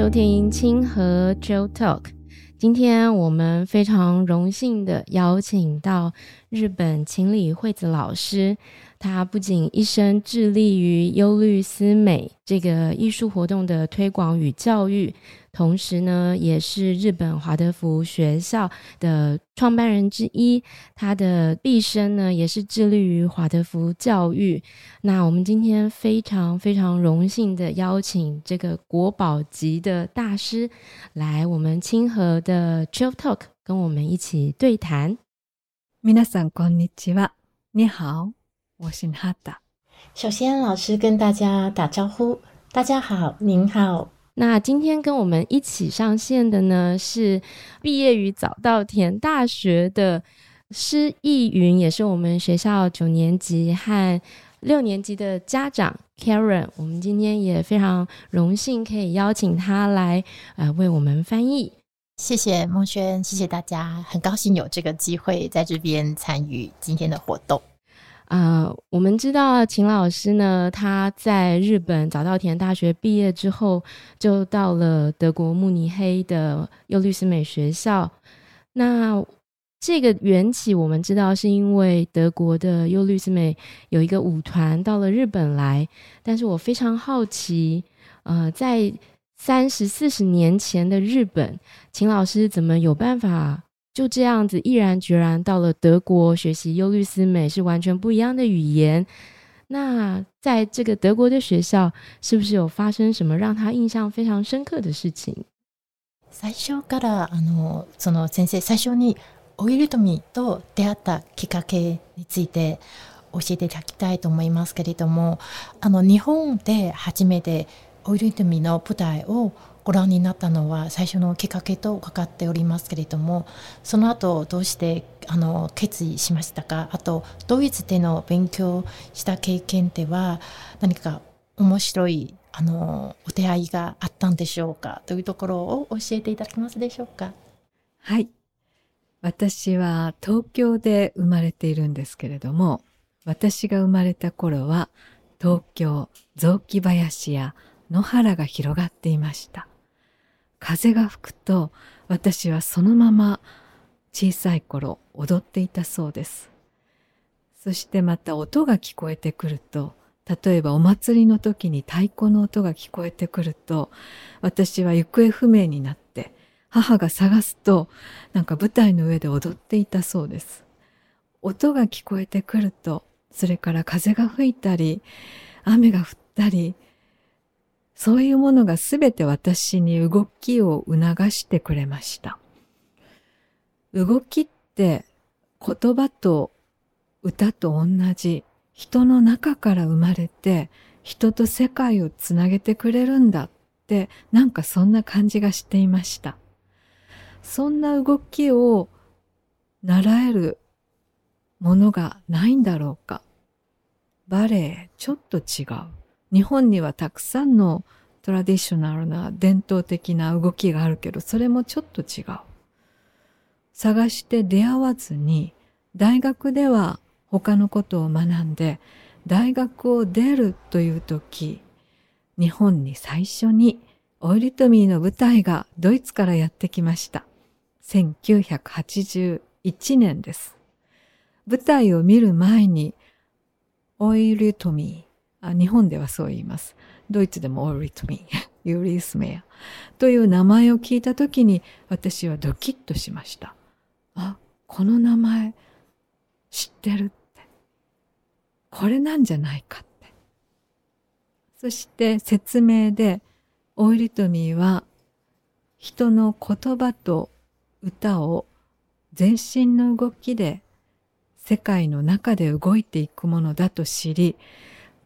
收听清和 Joe Talk，今天我们非常荣幸的邀请到日本情理惠子老师，她不仅一生致力于忧虑思美这个艺术活动的推广与教育。同时呢，也是日本华德福学校的创办人之一。他的毕生呢，也是致力于华德福教育。那我们今天非常非常荣幸的邀请这个国宝级的大师，来我们清和的 c h i l l Talk 跟我们一起对谈。皆さんこんにちは，你好，我是哈达。首先，老师跟大家打招呼，大家好，您好。那今天跟我们一起上线的呢是毕业于早稻田大学的施逸云，也是我们学校九年级和六年级的家长 Karen。我们今天也非常荣幸可以邀请他来呃为我们翻译。谢谢孟轩，谢谢大家，很高兴有这个机会在这边参与今天的活动。啊，我们知道秦老师呢，他在日本早稻田大学毕业之后，就到了德国慕尼黑的幼律师美学校。那这个缘起，我们知道是因为德国的幼律师美有一个舞团到了日本来。但是我非常好奇，呃，在三十四十年前的日本，秦老师怎么有办法？就这样子毅然决然到了德国学习忧律思美，是完全不一样的语言。那在这个德国的学校，是不是有发生什么让他印象非常深刻的事情？最初からあのその先生最初にオイルトミと出会ったきっかけについて教えていただきたいと思いますけれども、あの日本で初めてオイルトミの舞台を。ご覧になったのは最初のきっかけと伺っておりますけれどもその後どうしてあの決意しましたかあとドイツでの勉強した経験では何か面白いあのお出会いがあったんでしょうかというところを教えていただけますでしょうか。はい私は東京で生まれているんですけれども私が生まれた頃は東京雑木林や野原が広がっていました風が吹くと私はそのまま小さい頃踊っていたそうですそしてまた音が聞こえてくると例えばお祭りの時に太鼓の音が聞こえてくると私は行方不明になって母が探すとなんか舞台の上で踊っていたそうです音が聞こえてくるとそれから風が吹いたり雨が降ったりそういうものがすべて私に動きを促してくれました。動きって言葉と歌と同じ人の中から生まれて人と世界をつなげてくれるんだってなんかそんな感じがしていました。そんな動きを習えるものがないんだろうか。バレエちょっと違う。日本にはたくさんのトラディショナルな伝統的な動きがあるけど、それもちょっと違う。探して出会わずに、大学では他のことを学んで、大学を出るという時、日本に最初にオイリトミーの舞台がドイツからやってきました。1981年です。舞台を見る前に、オイリトミー、あ日本ではそう言います。ドイツでもオーリトミン、ユーリースメアという名前を聞いた時に私はドキッとしました。あ、この名前知ってるって。これなんじゃないかって。そして説明でオーリトミーは人の言葉と歌を全身の動きで世界の中で動いていくものだと知り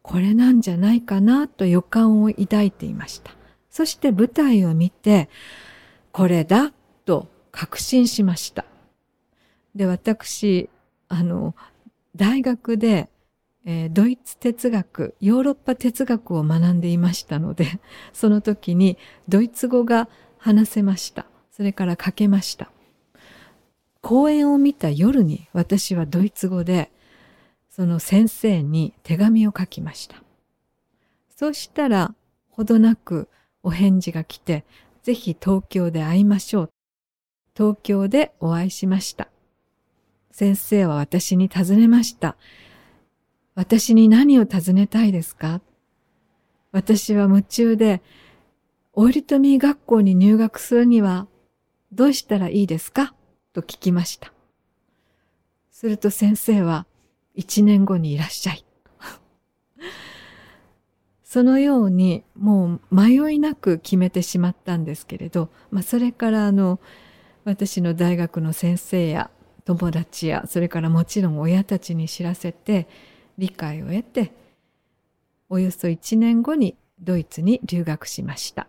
これなんじゃないかなと予感を抱いていました。そして舞台を見て、これだと確信しました。で、私、あの、大学で、えー、ドイツ哲学、ヨーロッパ哲学を学んでいましたので、その時にドイツ語が話せました。それから書けました。公演を見た夜に私はドイツ語で、その先生に手紙を書きました。そうしたら、ほどなくお返事が来て、ぜひ東京で会いましょう。東京でお会いしました。先生は私に尋ねました。私に何を尋ねたいですか私は夢中で、オイルトミー学校に入学するにはどうしたらいいですかと聞きました。すると先生は、一年後にいらっしゃい。そのようにもう迷いなく決めてしまったんですけれど、まあ、それからあの私の大学の先生や友達やそれからもちろん親たちに知らせて理解を得ておよそ1年後にドイツに留学しました。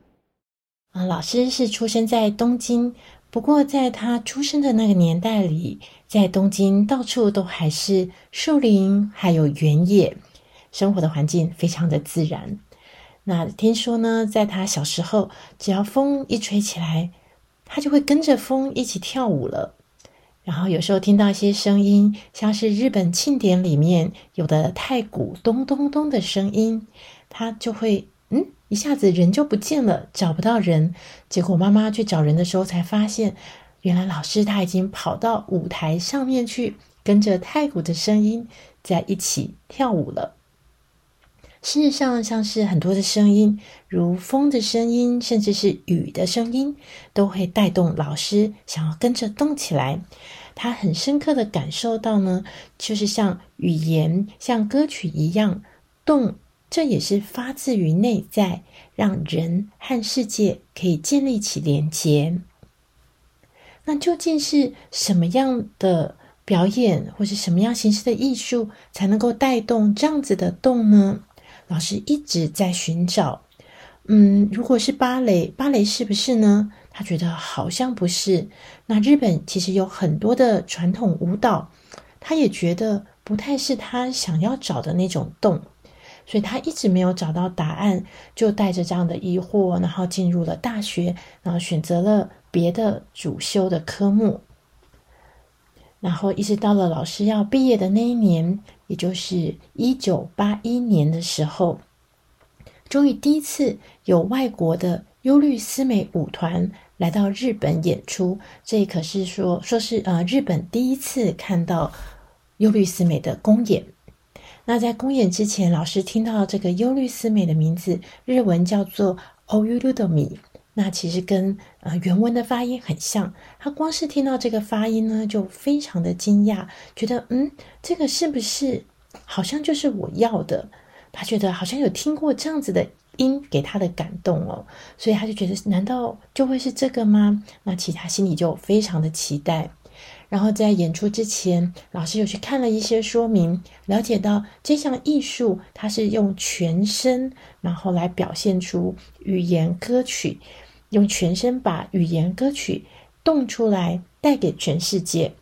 老师是出生在东京，不过，在他出生的那个年代里，在东京到处都还是树林，还有原野，生活的环境非常的自然。那听说呢，在他小时候，只要风一吹起来，他就会跟着风一起跳舞了。然后有时候听到一些声音，像是日本庆典里面有的太鼓咚咚咚的声音，他就会。一下子人就不见了，找不到人。结果妈妈去找人的时候，才发现，原来老师他已经跑到舞台上面去，跟着太鼓的声音在一起跳舞了。事实上，像是很多的声音，如风的声音，甚至是雨的声音，都会带动老师想要跟着动起来。他很深刻的感受到呢，就是像语言、像歌曲一样动。这也是发自于内在，让人和世界可以建立起连接。那究竟是什么样的表演，或是什么样形式的艺术，才能够带动这样子的动呢？老师一直在寻找。嗯，如果是芭蕾，芭蕾是不是呢？他觉得好像不是。那日本其实有很多的传统舞蹈，他也觉得不太是他想要找的那种动。所以他一直没有找到答案，就带着这样的疑惑，然后进入了大学，然后选择了别的主修的科目，然后一直到了老师要毕业的那一年，也就是一九八一年的时候，终于第一次有外国的忧虑思美舞团来到日本演出，这可是说说是呃日本第一次看到忧虑思美的公演。那在公演之前，老师听到这个忧虑思美的名字，日文叫做“ o y 忧绿 o 美”。那其实跟呃原文的发音很像。他光是听到这个发音呢，就非常的惊讶，觉得嗯，这个是不是好像就是我要的？他觉得好像有听过这样子的音给他的感动哦，所以他就觉得难道就会是这个吗？那其实他心里就非常的期待。然后在演出之前，老师又去看了一些说明，了解到这项艺术它是用全身，然后来表现出语言歌曲，用全身把语言歌曲动出来，带给全世界。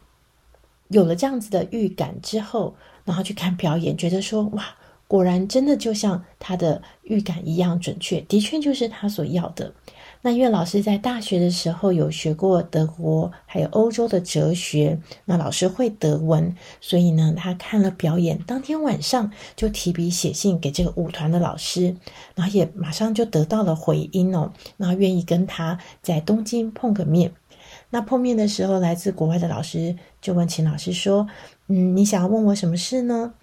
有了这样子的预感之后，然后去看表演，觉得说哇，果然真的就像他的预感一样准确，的确就是他所要的。那因为老师在大学的时候有学过德国，还有欧洲的哲学，那老师会德文，所以呢，他看了表演当天晚上就提笔写信给这个舞团的老师，然后也马上就得到了回音哦，然后愿意跟他在东京碰个面。那碰面的时候，来自国外的老师就问秦老师说：“嗯，你想要问我什么事呢？”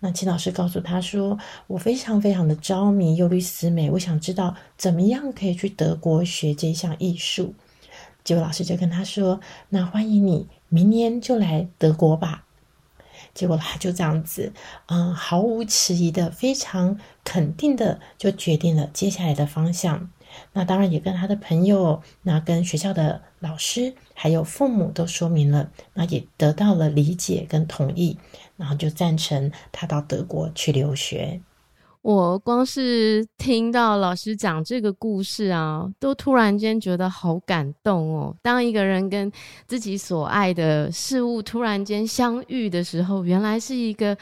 那秦老师告诉他说：“我非常非常的着迷尤律斯美，我想知道怎么样可以去德国学这项艺术。”结果老师就跟他说：“那欢迎你，明年就来德国吧。”结果他就这样子，嗯，毫无迟疑的、非常肯定的就决定了接下来的方向。那当然也跟他的朋友、那跟学校的老师还有父母都说明了，那也得到了理解跟同意，然后就赞成他到德国去留学。我光是听到老师讲这个故事啊，都突然间觉得好感动哦！当一个人跟自己所爱的事物突然间相遇的时候，原来是一个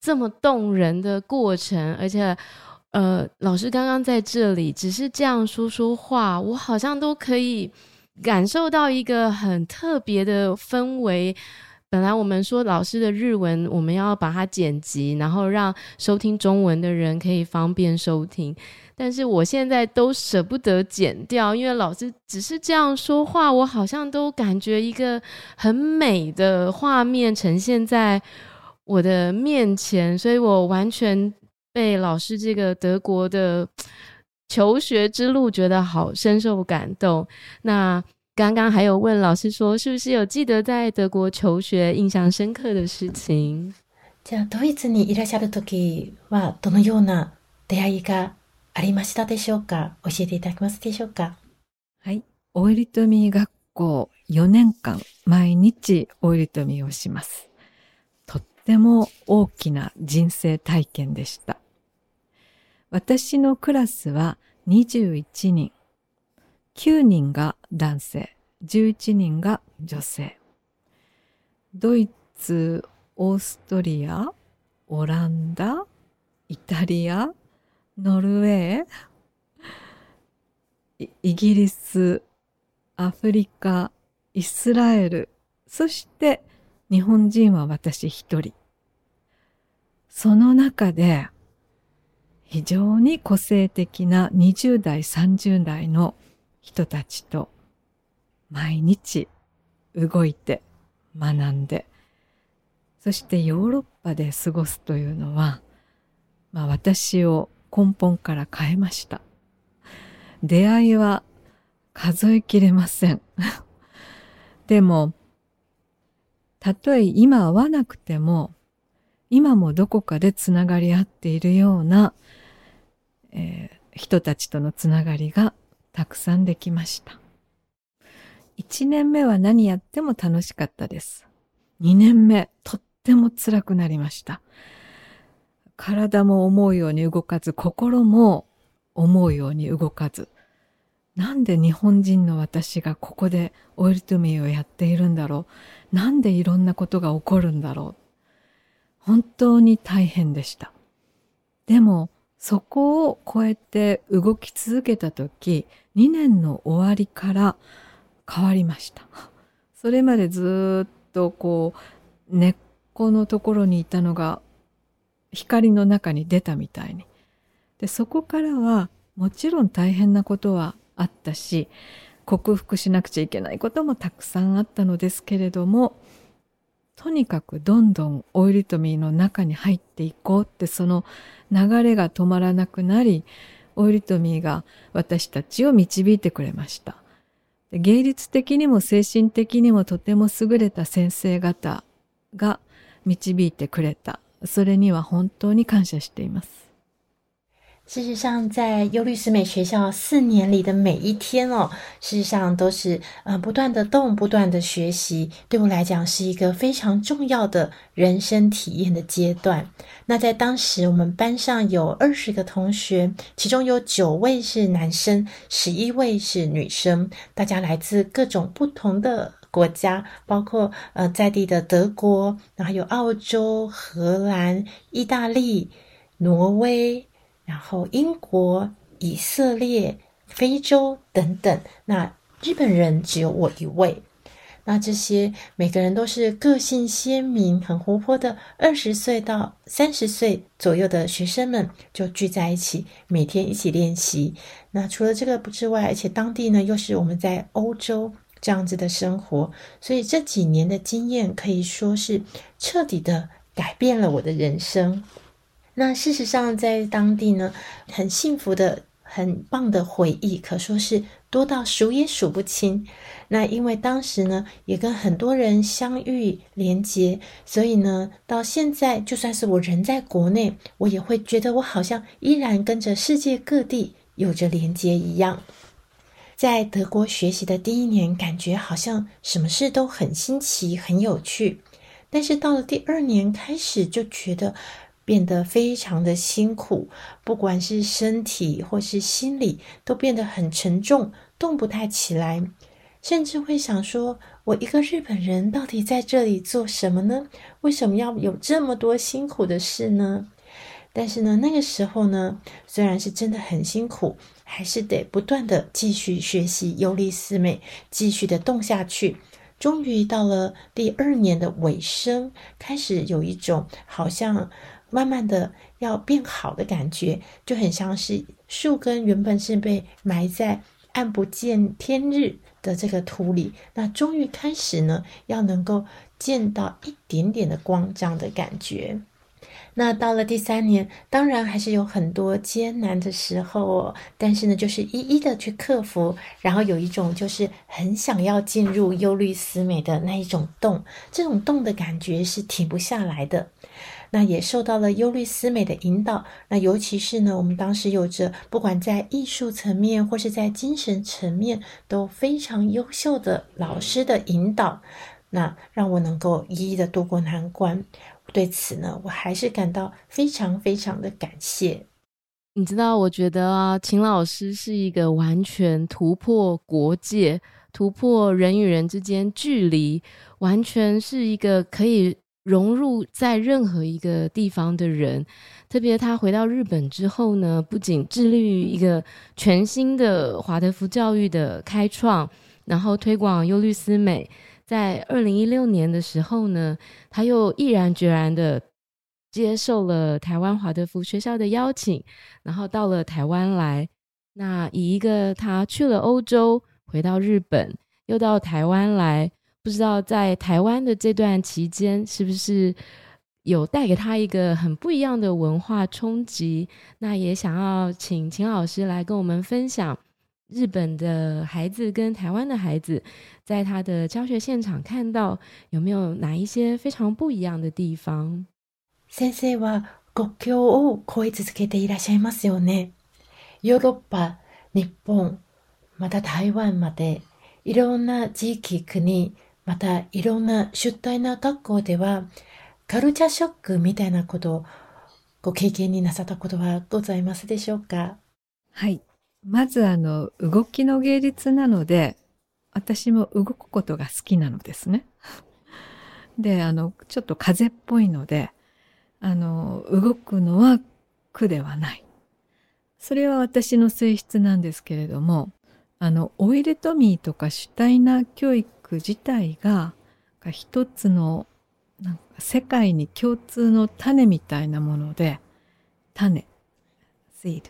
这么动人的过程，而且。呃，老师刚刚在这里只是这样说说话，我好像都可以感受到一个很特别的氛围。本来我们说老师的日文我们要把它剪辑，然后让收听中文的人可以方便收听，但是我现在都舍不得剪掉，因为老师只是这样说话，我好像都感觉一个很美的画面呈现在我的面前，所以我完全。被老师这个德国的求学之路觉得好，深受感动。那刚刚还有问老师说，是不是有记得在德国求学印象深刻的事情？在ドイツにいらっしゃる時はどのような出会いがありましたでしょうか。教えていただきますでしょうか。はい、オーリトミ学校四年間、毎日オリトミをします。とっても大きな人生体験でした。私のクラスは21人。9人が男性、11人が女性。ドイツ、オーストリア、オランダ、イタリア、ノルウェー、イギリス、アフリカ、イスラエル、そして日本人は私一人。その中で、非常に個性的な20代、30代の人たちと毎日動いて学んで、そしてヨーロッパで過ごすというのは、まあ、私を根本から変えました。出会いは数えきれません。でも、たとえ今会わなくても、今もどこかでつながり合っているようなえー、人たちとのつながりがたくさんできました。1年目は何やっても楽しかったです。2年目、とっても辛くなりました。体も思うように動かず、心も思うように動かず。なんで日本人の私がここでオイルトゥミーをやっているんだろう。なんでいろんなことが起こるんだろう。本当に大変でした。でも、そこを超えて動き続けた時2年の終わりから変わりましたそれまでずっとこう根っこのところにいたのが光の中に出たみたいにでそこからはもちろん大変なことはあったし克服しなくちゃいけないこともたくさんあったのですけれどもとにかくどんどんオイルトミーの中に入っていこうってその流れが止まらなくなりオイルトミーが私たちを導いてくれました芸術的にも精神的にもとても優れた先生方が導いてくれたそれには本当に感謝しています事实上，在优律师美学校四年里的每一天哦，事实上都是呃不断的动，不断的学习，对我来讲是一个非常重要的人生体验的阶段。那在当时，我们班上有二十个同学，其中有九位是男生，十一位是女生，大家来自各种不同的国家，包括呃在地的德国，然后有澳洲、荷兰、意大利、挪威。然后英国、以色列、非洲等等，那日本人只有我一位。那这些每个人都是个性鲜明、很活泼的，二十岁到三十岁左右的学生们就聚在一起，每天一起练习。那除了这个之外，而且当地呢又是我们在欧洲这样子的生活，所以这几年的经验可以说是彻底的改变了我的人生。那事实上，在当地呢，很幸福的、很棒的回忆，可说是多到数也数不清。那因为当时呢，也跟很多人相遇连接，所以呢，到现在就算是我人在国内，我也会觉得我好像依然跟着世界各地有着连接一样。在德国学习的第一年，感觉好像什么事都很新奇、很有趣，但是到了第二年开始，就觉得。变得非常的辛苦，不管是身体或是心理，都变得很沉重，动不太起来，甚至会想说：“我一个日本人到底在这里做什么呢？为什么要有这么多辛苦的事呢？”但是呢，那个时候呢，虽然是真的很辛苦，还是得不断的继续学习尤利四美，继续的动下去。终于到了第二年的尾声，开始有一种好像。慢慢的要变好的感觉就很像是树根原本是被埋在暗不见天日的这个土里，那终于开始呢要能够见到一点点的光这样的感觉。那到了第三年，当然还是有很多艰难的时候，哦，但是呢就是一一的去克服，然后有一种就是很想要进入忧虑思美的那一种洞，这种洞的感觉是停不下来的。那也受到了忧虑思美的引导，那尤其是呢，我们当时有着不管在艺术层面或是在精神层面都非常优秀的老师的引导，那让我能够一一的度过难关。对此呢，我还是感到非常非常的感谢。你知道，我觉得啊，秦老师是一个完全突破国界、突破人与人之间距离，完全是一个可以。融入在任何一个地方的人，特别他回到日本之后呢，不仅致力于一个全新的华德福教育的开创，然后推广优律思美，在二零一六年的时候呢，他又毅然决然的接受了台湾华德福学校的邀请，然后到了台湾来。那以一个他去了欧洲，回到日本，又到台湾来。不知道在台湾的这段期间，是不是有带给他一个很不一样的文化冲击？那也想要请秦老师来跟我们分享日本的孩子跟台湾的孩子，在他的教学现场看到有没有哪一些非常不一样的地方？先生は国境を越え続けていらっしゃいますよね。ヨーロッパ、日本、また台湾まで、いろんな地域、国。またいろんな出退な学校ではカルチャーショックみたいなことをご経験になさったことはございますでしょうかはい。まずあの動きの芸術なので私も動くことが好きなのですね。で、あの、ちょっと風っぽいので、あの、動くのは苦ではない。それは私の性質なんですけれども、あの、オイルトミーとか主体な教育自体が一つのなんか世界に共通の種みたいなもので種 seed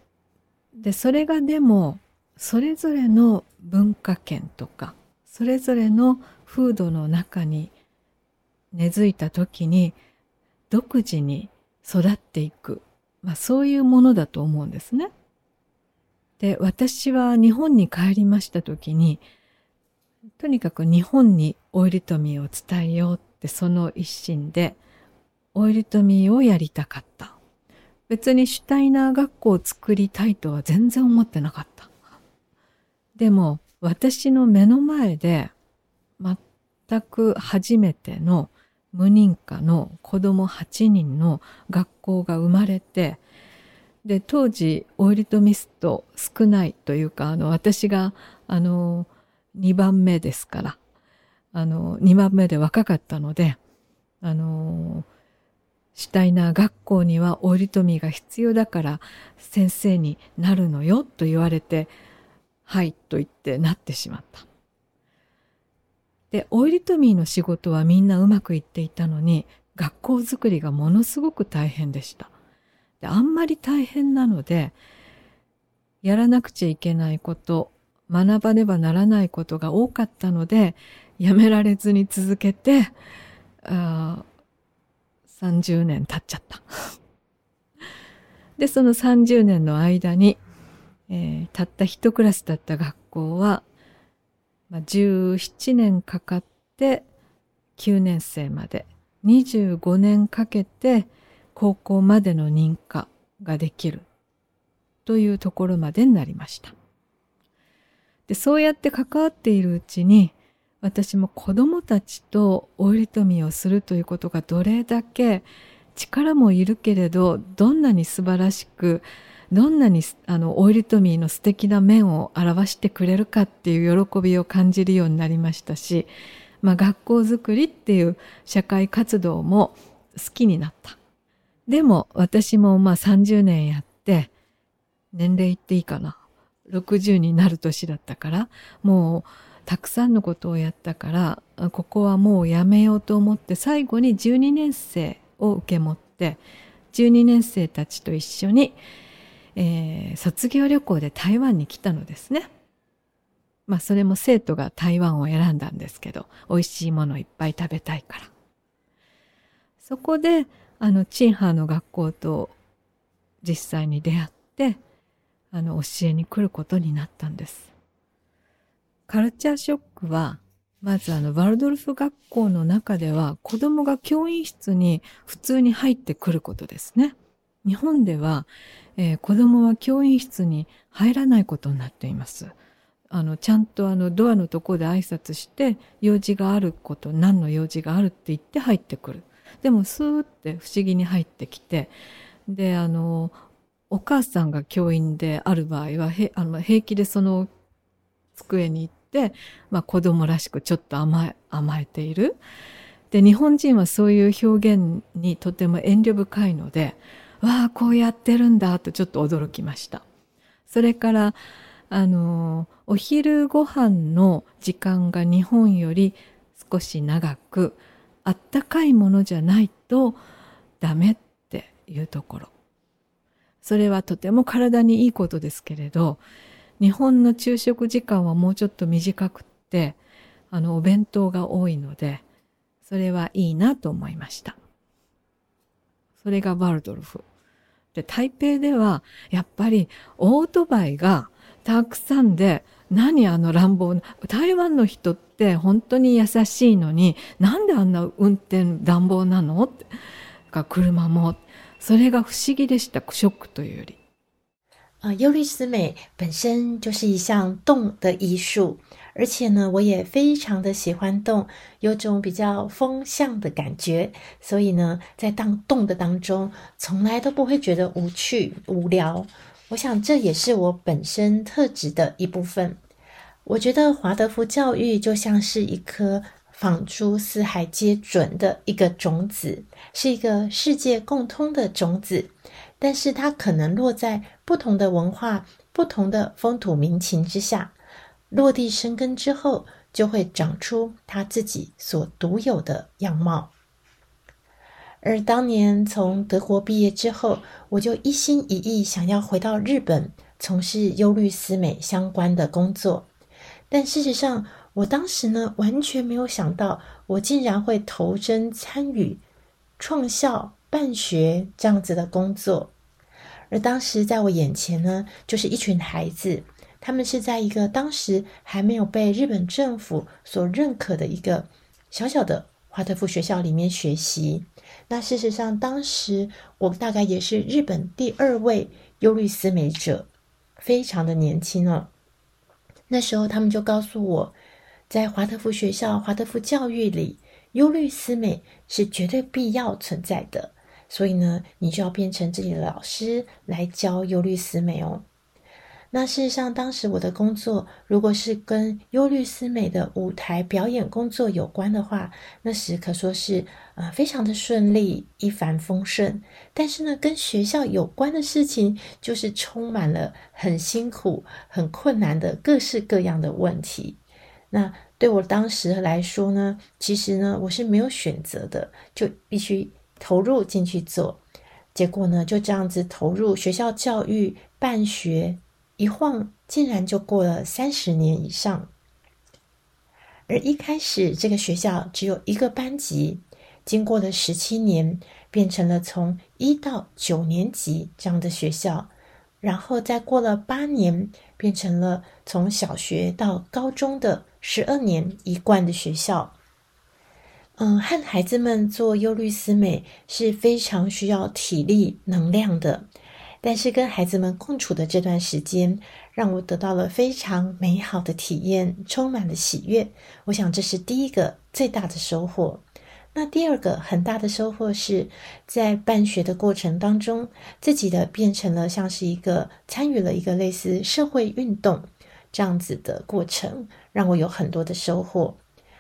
でそれがでもそれぞれの文化圏とかそれぞれの風土の中に根付いた時に独自に育っていく、まあ、そういうものだと思うんですね。で私は日本に帰りました時にとにかく日本にオイルトミーを伝えようってその一心で、オイルトミーをやりたかった。別にシュタイナー学校を作りたいとは全然思ってなかった。でも、私の目の前で、全く初めての無認可の子供8人の学校が生まれて、で、当時、オイルとミスト少ないというか、あの、私が、あの、2番目ですから、あの、2番目で若かったので、あの、シュタイナー学校にはオイル富が必要だから先生になるのよと言われて、はいと言ってなってしまった。で、オイルトミーの仕事はみんなうまくいっていたのに、学校づくりがものすごく大変でした。であんまり大変なので、やらなくちゃいけないこと学ばねばならないことが多かったのでやめられずに続けてあ30年経っちゃった。でその30年の間に、えー、たった一クラスだった学校は、まあ、17年かかって9年生まで25年かけて高校までの認可ができるというところまでになりました。でそうやって関わっているうちに私も子供たちとお入富をするということがどれだけ力もいるけれどどんなに素晴らしくどんなにあのオイルトミーの素敵な面を表してくれるかっていう喜びを感じるようになりましたし、まあ、学校づくりっていう社会活動も好きになった。でも私もまあ30年やって年齢言っていいかな60になる年だったからもうたくさんのことをやったからここはもうやめようと思って最後に12年生を受け持って12年生たちと一緒に、えー、卒業旅行で台湾に来たのですね。まあそれも生徒が台湾を選んだんですけど美味しいものいっぱい食べたいから。そこであのチンハーの学校と実際に出会ってあの教えに来ることになったんです。カルチャーショックは、まずあの、ワルドルフ学校の中では、子供が教員室に普通に入ってくることですね。日本では、えー、子供は教員室に入らないことになっています。あの、ちゃんとあの、ドアのとこで挨拶して、用事があること、何の用事があるって言って入ってくる。でも、スーって不思議に入ってきて、で、あの、お母さんが教員である場合は、へあの平気でその机に行って、まあ、子供らしくちょっと甘え甘えている。で、日本人はそういう表現にとても遠慮深いので、わあ、こうやってるんだとちょっと驚きました。それから、あの、お昼ご飯の時間が日本より少し長く、あったかいものじゃないとダメっていうところ。それはとても体にいいことですけれど、日本の昼食時間はもうちょっと短くって、あの、お弁当が多いので、それはいいなと思いました。それがバルドルフ。で、台北では、やっぱりオートバイがたくさんで、何あの乱暴な、台湾の人って本当に優しいのに、なんであんな運転乱暴なのっか車も。それが不思議でした。ショックというより，啊，尤力斯美本身就是一项动的艺术，而且呢，我也非常的喜欢动，有种比较风向的感觉，所以呢，在当动的当中，从来都不会觉得无趣无聊。我想这也是我本身特质的一部分。我觉得华德福教育就像是一棵仿诸四海皆准的一个种子，是一个世界共通的种子，但是它可能落在不同的文化、不同的风土民情之下，落地生根之后，就会长出它自己所独有的样貌。而当年从德国毕业之后，我就一心一意想要回到日本，从事忧虑思美相关的工作，但事实上。我当时呢，完全没有想到，我竟然会投身参与创校办学这样子的工作。而当时在我眼前呢，就是一群孩子，他们是在一个当时还没有被日本政府所认可的一个小小的华德福学校里面学习。那事实上，当时我大概也是日本第二位忧虑思美者，非常的年轻了。那时候，他们就告诉我。在华德福学校，华德福教育里，忧虑思美是绝对必要存在的。所以呢，你就要变成自己的老师来教忧虑思美哦。那事实上，当时我的工作如果是跟忧虑思美的舞台表演工作有关的话，那时可说是啊非常的顺利，一帆风顺。但是呢，跟学校有关的事情，就是充满了很辛苦、很困难的各式各样的问题。那对我当时来说呢，其实呢，我是没有选择的，就必须投入进去做。结果呢，就这样子投入学校教育办学，一晃竟然就过了三十年以上。而一开始这个学校只有一个班级，经过了十七年，变成了从一到九年级这样的学校，然后再过了八年，变成了从小学到高中的。十二年一贯的学校，嗯，和孩子们做优律思美是非常需要体力能量的，但是跟孩子们共处的这段时间，让我得到了非常美好的体验，充满了喜悦。我想这是第一个最大的收获。那第二个很大的收获是在办学的过程当中，自己的变成了像是一个参与了一个类似社会运动。这样子的过程让我有很多的收获。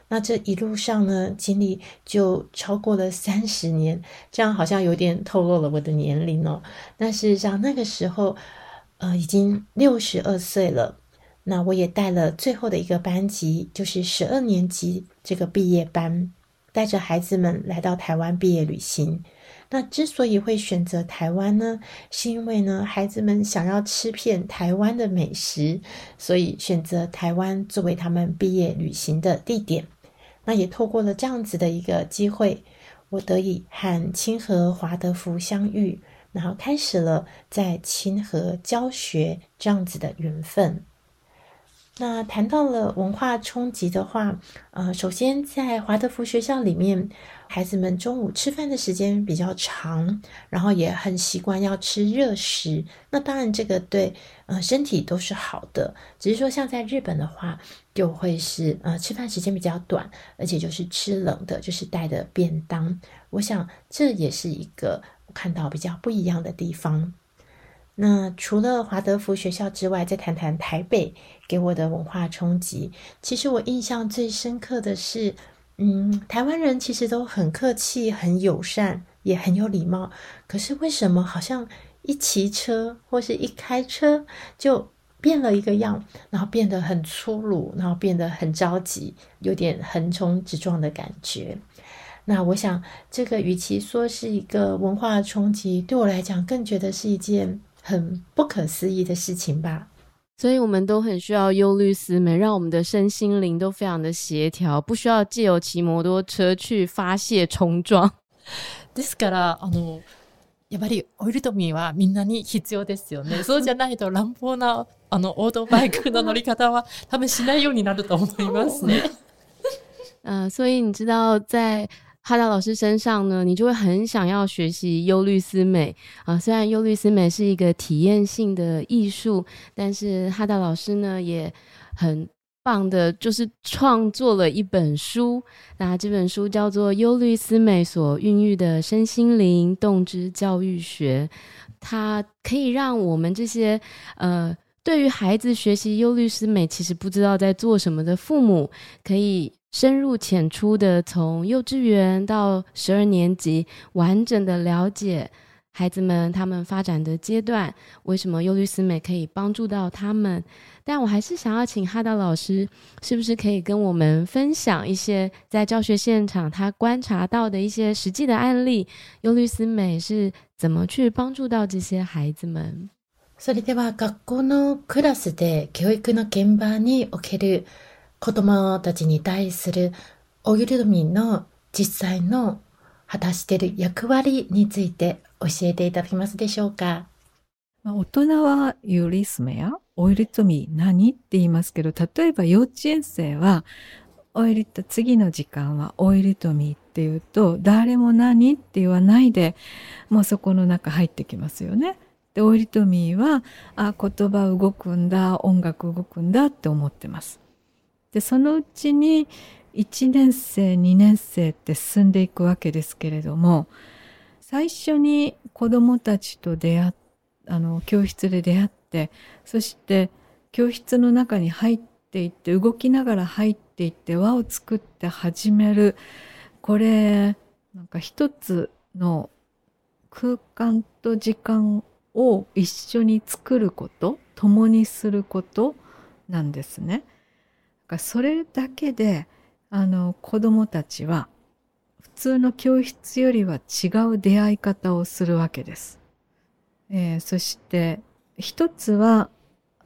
那这一路上呢，经历就超过了 三十年，这样好像有点透露了我的年龄哦。那事实上那个时候，呃，已经六十二岁了。那我也带了最后的一个班级，就是十二年级这个毕业班，带着孩子们来到台湾毕业旅行。那之所以会选择台湾呢，是因为呢，孩子们想要吃遍台湾的美食，所以选择台湾作为他们毕业旅行的地点。那也透过了这样子的一个机会，我得以和清河华德福相遇，然后开始了在清河教学这样子的缘分。那谈到了文化冲击的话，呃，首先在华德福学校里面。孩子们中午吃饭的时间比较长，然后也很习惯要吃热食。那当然，这个对呃身体都是好的。只是说，像在日本的话，就会是呃吃饭时间比较短，而且就是吃冷的，就是带的便当。我想这也是一个我看到比较不一样的地方。那除了华德福学校之外，再谈谈台北给我的文化冲击。其实我印象最深刻的是。嗯，台湾人其实都很客气、很友善，也很有礼貌。可是为什么好像一骑车或是一开车就变了一个样，然后变得很粗鲁，然后变得很着急，有点横冲直撞的感觉？那我想，这个与其说是一个文化冲击，对我来讲，更觉得是一件很不可思议的事情吧。所以我们都很需要忧虑思美，让我们的身心灵都非常的协调，不需要借由骑摩托车去发泄冲撞。ですからあのやっぱりオイルトミーはみんなに必要ですよね。そうじゃないと乱暴なあのオートバイクの乗り方は多分しないようになると思いますね。嗯，所以你知道在。哈达老师身上呢，你就会很想要学习忧虑思美啊。虽然忧虑思美是一个体验性的艺术，但是哈达老师呢也很棒的，就是创作了一本书。那这本书叫做《忧虑思美所孕育的身心灵动之教育学》，它可以让我们这些呃，对于孩子学习忧虑思美其实不知道在做什么的父母，可以。深入浅出的，从幼稚园到十二年级，完整的了解孩子们他们发展的阶段，为什么优律思美可以帮助到他们？但我还是想要请哈达老师，是不是可以跟我们分享一些在教学现场他观察到的一些实际的案例？优律思美是怎么去帮助到这些孩子们？それでは学校のクラスで教育の現場における。子供たちに対するオルゆミみの実際の果たしている役割について教えていただけますでしょうか大人はユリスメやオイルトミ何って言いますけど、例えば幼稚園生は、オイルと次の時間はオイルトミって言うと、誰も何って言わないで、もうそこの中入ってきますよね。で、オイルトミは、あ、言葉動くんだ、音楽動くんだって思ってます。でそのうちに1年生2年生って進んでいくわけですけれども最初に子どもたちと出会あの教室で出会ってそして教室の中に入っていって動きながら入っていって輪を作って始めるこれなんか一つの空間と時間を一緒に作ること共にすることなんですね。かそれだけであの子どもたちは普通の教室よりは違う出会い方をするわけです。えー、そして一つは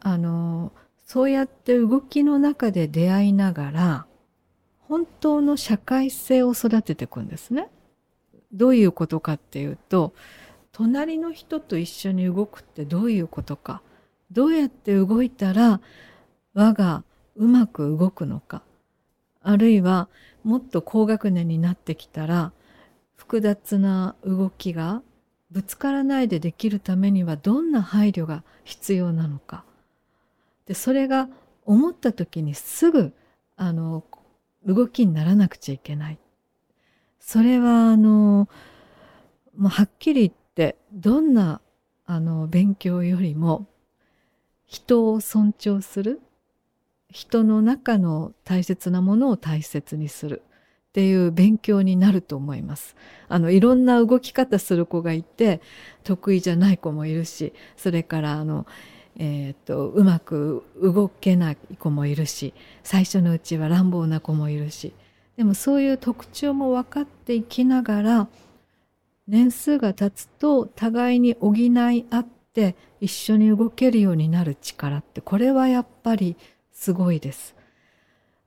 あのそうやって動きの中で出会いながら本当の社会性を育てていくんですね。どういうことかっていうと隣の人と一緒に動くってどういうことかどうやって動いたら我がうまく動くのかあるいはもっと高学年になってきたら複雑な動きがぶつからないでできるためにはどんな配慮が必要なのかでそれが思った時にすぐあの動きにならなくちゃいけないそれはあのもうはっきり言ってどんなあの勉強よりも人を尊重する人の中の大切なものを大切にするっていう勉強になると思います。あのいろんな動き方する子がいて得意じゃない子もいるしそれからあの、えー、っとうまく動けない子もいるし最初のうちは乱暴な子もいるしでもそういう特徴も分かっていきながら年数が経つと互いに補い合って一緒に動けるようになる力ってこれはやっぱりすごいです。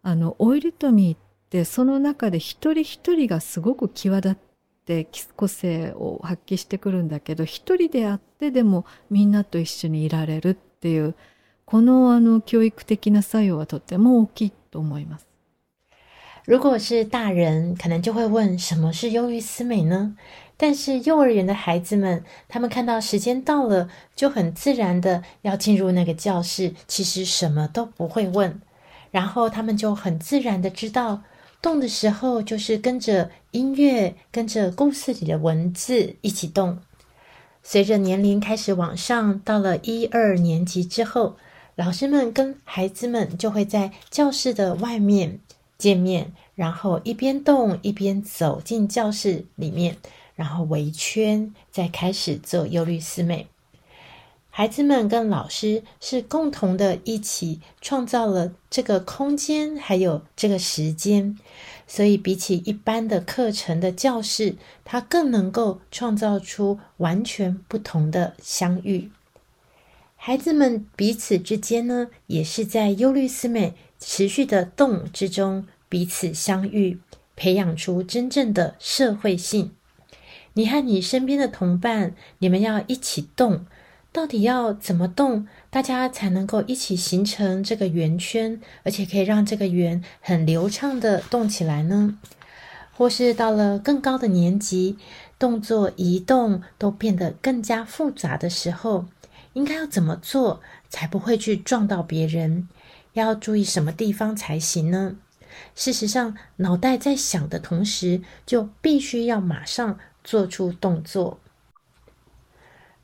あのオイルトミーってその中で一人一人がすごく際立って個性を発揮してくるんだけど一人であってでもみんなと一緒にいられるっていうこのあの教育的な作用はとても大きいと思います。如果是大人，可能就会问什么是忧郁思美呢？但是幼儿园的孩子们，他们看到时间到了，就很自然的要进入那个教室，其实什么都不会问，然后他们就很自然的知道，动的时候就是跟着音乐，跟着故事里的文字一起动。随着年龄开始往上，到了一二年级之后，老师们跟孩子们就会在教室的外面见面，然后一边动一边走进教室里面。然后围圈，再开始做忧虑四美。孩子们跟老师是共同的，一起创造了这个空间，还有这个时间。所以，比起一般的课程的教室，它更能够创造出完全不同的相遇。孩子们彼此之间呢，也是在忧虑四美持续的动之中彼此相遇，培养出真正的社会性。你和你身边的同伴，你们要一起动，到底要怎么动，大家才能够一起形成这个圆圈，而且可以让这个圆很流畅的动起来呢？或是到了更高的年级，动作移动都变得更加复杂的时候，应该要怎么做才不会去撞到别人？要注意什么地方才行呢？事实上，脑袋在想的同时，就必须要马上。做出动作，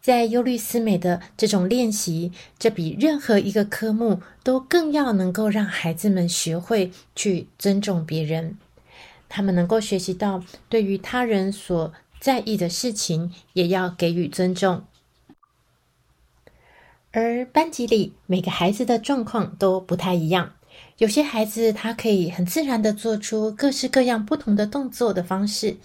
在忧虑思美的这种练习，这比任何一个科目都更要能够让孩子们学会去尊重别人。他们能够学习到，对于他人所在意的事情，也要给予尊重。而班级里每个孩子的状况都不太一样。有些孩子他可以很自然的做出各式各样不同的动作的方式，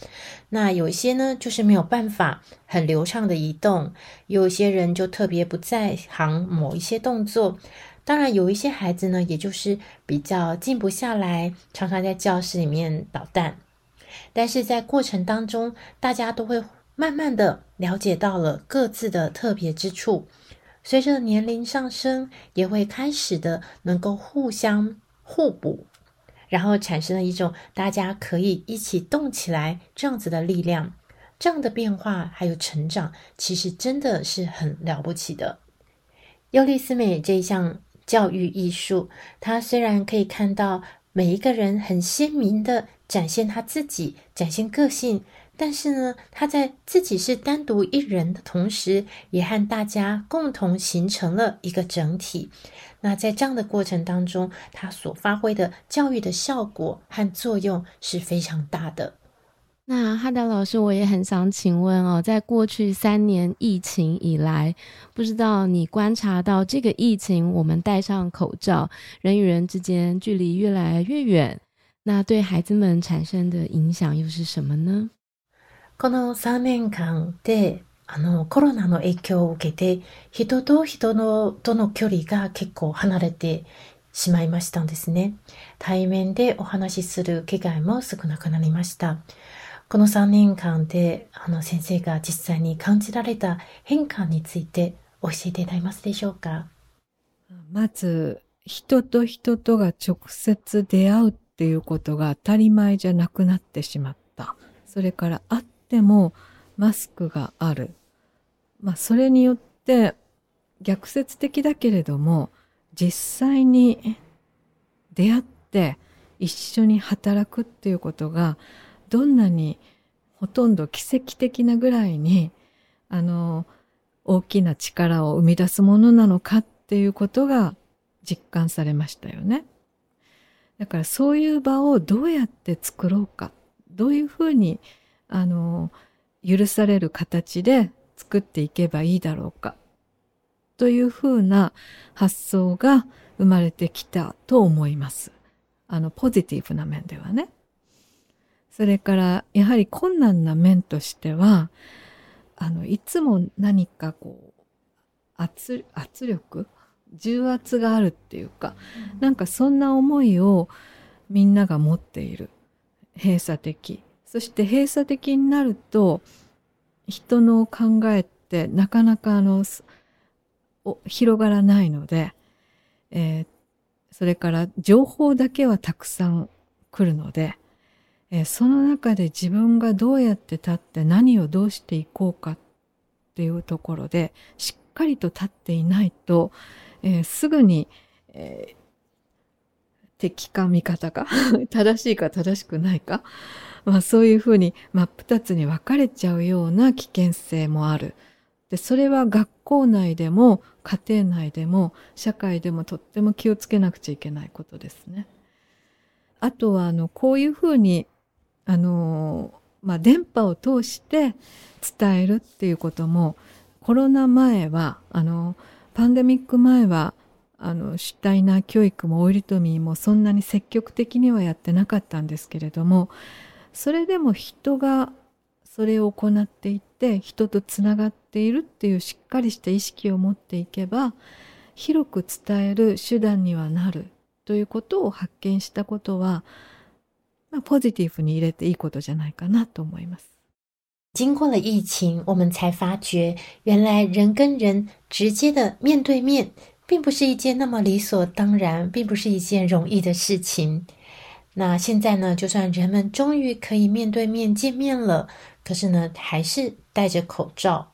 那有一些呢就是没有办法很流畅的移动，有一些人就特别不在行某一些动作。当然有一些孩子呢，也就是比较静不下来，常常在教室里面捣蛋。但是在过程当中，大家都会慢慢的了解到了各自的特别之处，随着年龄上升，也会开始的能够互相。互补，然后产生了一种大家可以一起动起来这样子的力量，这样的变化还有成长，其实真的是很了不起的。尤利斯美这一项教育艺术，它虽然可以看到每一个人很鲜明的展现他自己，展现个性，但是呢，他在自己是单独一人的同时，也和大家共同形成了一个整体。那在这样的过程当中，它所发挥的教育的效果和作用是非常大的。那哈达老师，我也很想请问哦，在过去三年疫情以来，不知道你观察到这个疫情，我们戴上口罩，人与人之间距离越来越远，那对孩子们产生的影响又是什么呢？可能三年看的。あの、コロナの影響を受けて、人と人の、との距離が結構離れてしまいましたんですね。対面でお話しする機会も少なくなりました。この3年間で、あの、先生が実際に感じられた変化について教えていただけますでしょうかまず、人と人とが直接出会うっていうことが当たり前じゃなくなってしまった。それからあっても、マスクがある、まあ、それによって逆説的だけれども実際に出会って一緒に働くっていうことがどんなにほとんど奇跡的なぐらいにあの大きな力を生み出すものなのかっていうことが実感されましたよね。だからそういう場をどうやって作ろうかどういうふうにあの許される形で作っていけばいいだろうかというふうな発想が生まれてきたと思います。あのポジティブな面ではね。それからやはり困難な面としてはあのいつも何かこう圧圧力重圧があるっていうか、なんかそんな思いをみんなが持っている閉鎖的そして閉鎖的になると人の考えってなかなかあの広がらないので、えー、それから情報だけはたくさん来るので、えー、その中で自分がどうやって立って何をどうしていこうかっていうところでしっかりと立っていないと、えー、すぐに、えー、敵か味方か 正しいか正しくないか、まあ、そういうふうに真っ二つに分かれちゃうような危険性もある。でそれは学校内でも家庭内でも社会でもとっても気をつけなくちゃいけないことですね。あとはあのこういうふうにあの、まあ、電波を通して伝えるっていうこともコロナ前はあのパンデミック前はあの主体な教育もオイリトミーもそんなに積極的にはやってなかったんですけれどもそれでも人がそれを行っていって人とつながっているっていうしっかりした意識を持っていけば広く伝える手段にはなるということを発見したことは、まあ、ポジティブに入れていいことじゃないかなと思います。经过了疫情，我们才发觉，原来人跟人直接的面对面并不是一件那么理所当然，并不是一件容易的事情。那现在呢？就算人们终于可以面对面见面了，可是呢，还是戴着口罩。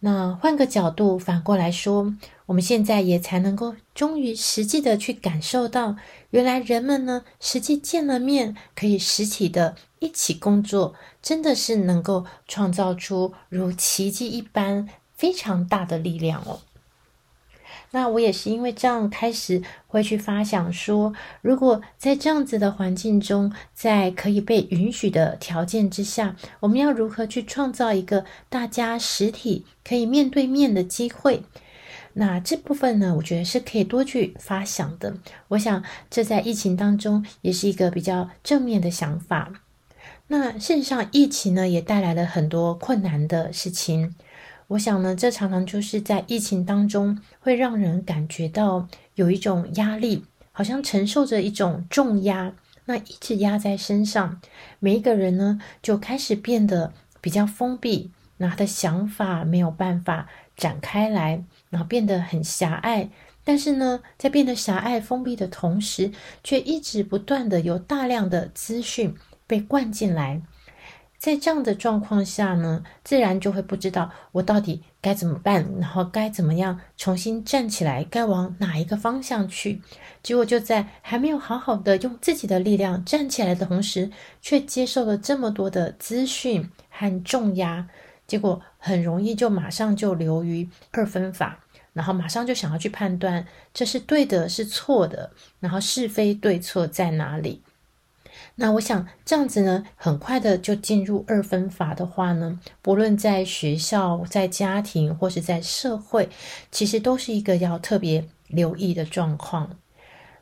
那换个角度，反过来说，我们现在也才能够终于实际的去感受到，原来人们呢，实际见了面，可以实体的一起工作，真的是能够创造出如奇迹一般非常大的力量哦。那我也是因为这样开始会去发想说，如果在这样子的环境中，在可以被允许的条件之下，我们要如何去创造一个大家实体可以面对面的机会？那这部分呢，我觉得是可以多去发想的。我想，这在疫情当中也是一个比较正面的想法。那事实上，疫情呢也带来了很多困难的事情。我想呢，这常常就是在疫情当中，会让人感觉到有一种压力，好像承受着一种重压，那一直压在身上。每一个人呢，就开始变得比较封闭，那他的想法没有办法展开来，然后变得很狭隘。但是呢，在变得狭隘、封闭的同时，却一直不断的有大量的资讯被灌进来。在这样的状况下呢，自然就会不知道我到底该怎么办，然后该怎么样重新站起来，该往哪一个方向去。结果就在还没有好好的用自己的力量站起来的同时，却接受了这么多的资讯和重压，结果很容易就马上就流于二分法，然后马上就想要去判断这是对的，是错的，然后是非对错在哪里。那我想这样子呢，很快的就进入二分法的话呢，不论在学校、在家庭或是在社会，其实都是一个要特别留意的状况。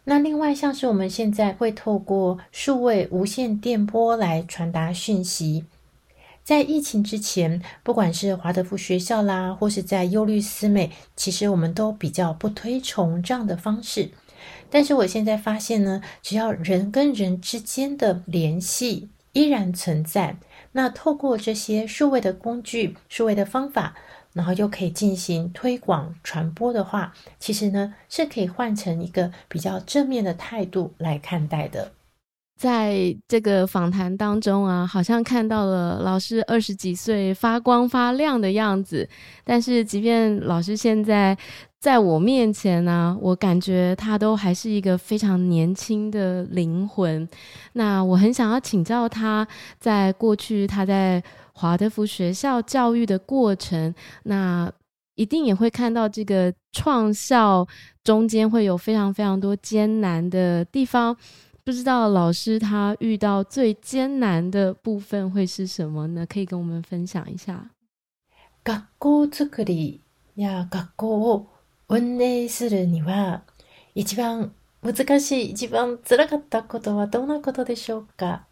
那另外像是我们现在会透过数位无线电波来传达讯息，在疫情之前，不管是华德福学校啦，或是在忧虑思美，其实我们都比较不推崇这样的方式。但是我现在发现呢，只要人跟人之间的联系依然存在，那透过这些数位的工具、数位的方法，然后又可以进行推广传播的话，其实呢是可以换成一个比较正面的态度来看待的。在这个访谈当中啊，好像看到了老师二十几岁发光发亮的样子，但是即便老师现在。在我面前呢，我感觉他都还是一个非常年轻的灵魂。那我很想要请教他，在过去他在华德福学校教育的过程，那一定也会看到这个创校中间会有非常非常多艰难的地方。不知道老师他遇到最艰难的部分会是什么呢？可以跟我们分享一下。学校作り呀，学校。御礼するには、一番難しい、一番辛かったことはどんなことでしょうか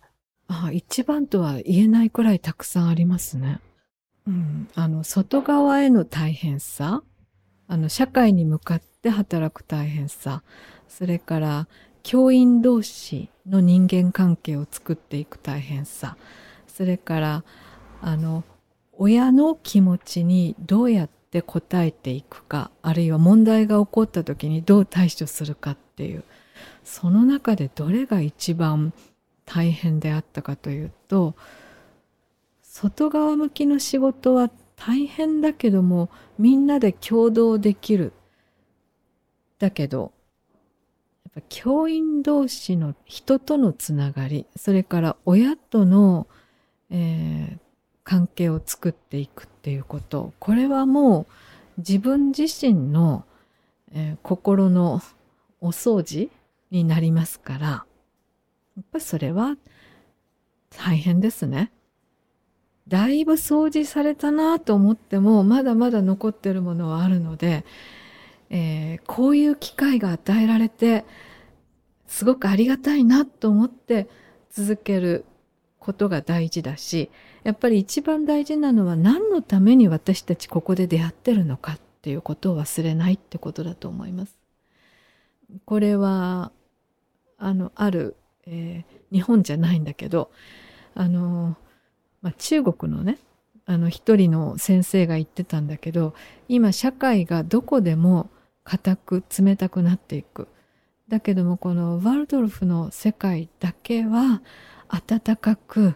あ一番とは言えないくらいたくさんありますね。うん。あの、外側への大変さ。あの、社会に向かって働く大変さ。それから、教員同士の人間関係を作っていく大変さ。それから、あの、親の気持ちにどうやってって答えていくかあるいは問題が起こった時にどう対処するかっていうその中でどれが一番大変であったかというと外側向きの仕事は大変だけどもみんなで共同できるだけどやっぱ教員同士の人とのつながりそれから親との、えー、関係を作っていくっていうことこれはもう自分自身の、えー、心のお掃除になりますからやっぱそれは大変ですね。だいぶ掃除されたなと思ってもまだまだ残ってるものはあるので、えー、こういう機会が与えられてすごくありがたいなと思って続けることが大事だしやっぱり一番大事なのは何のために私たちここで出会ってるのかっていうことを忘れないってことだと思います。これはあのある、えー、日本じゃないんだけどあの、まあ、中国のねあの一人の先生が言ってたんだけど今社会がどこでも硬く冷たくなっていくだけどもこのワルドルフの世界だけは温かく